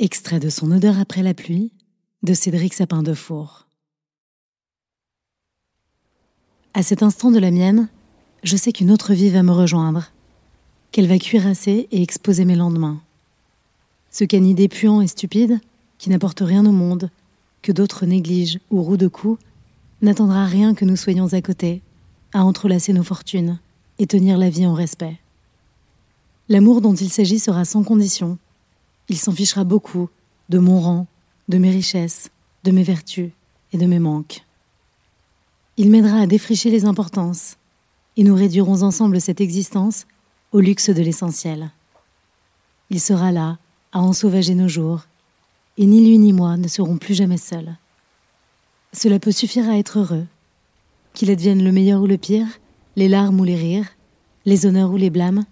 Extrait de son odeur après la pluie de Cédric Sapin de Four. À cet instant de la mienne, je sais qu'une autre vie va me rejoindre, qu'elle va cuirasser et exposer mes lendemains. Ce canidé puant et stupide, qui n'apporte rien au monde, que d'autres négligent ou rouent de coups, n'attendra rien que nous soyons à côté, à entrelacer nos fortunes et tenir la vie en respect. L'amour dont il s'agit sera sans condition. Il s'en fichera beaucoup de mon rang, de mes richesses, de mes vertus et de mes manques. Il m'aidera à défricher les importances, et nous réduirons ensemble cette existence au luxe de l'essentiel. Il sera là, à ensauvager nos jours, et ni lui ni moi ne serons plus jamais seuls. Cela peut suffire à être heureux. Qu'il advienne le meilleur ou le pire, les larmes ou les rires, les honneurs ou les blâmes,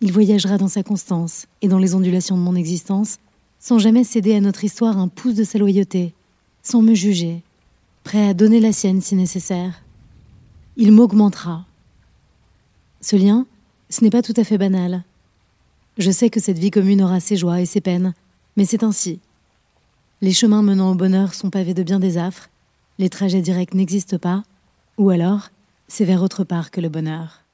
il voyagera dans sa constance et dans les ondulations de mon existence, sans jamais céder à notre histoire un pouce de sa loyauté, sans me juger, prêt à donner la sienne si nécessaire. Il m'augmentera. Ce lien, ce n'est pas tout à fait banal. Je sais que cette vie commune aura ses joies et ses peines, mais c'est ainsi. Les chemins menant au bonheur sont pavés de bien des affres, les trajets directs n'existent pas, ou alors c'est vers autre part que le bonheur.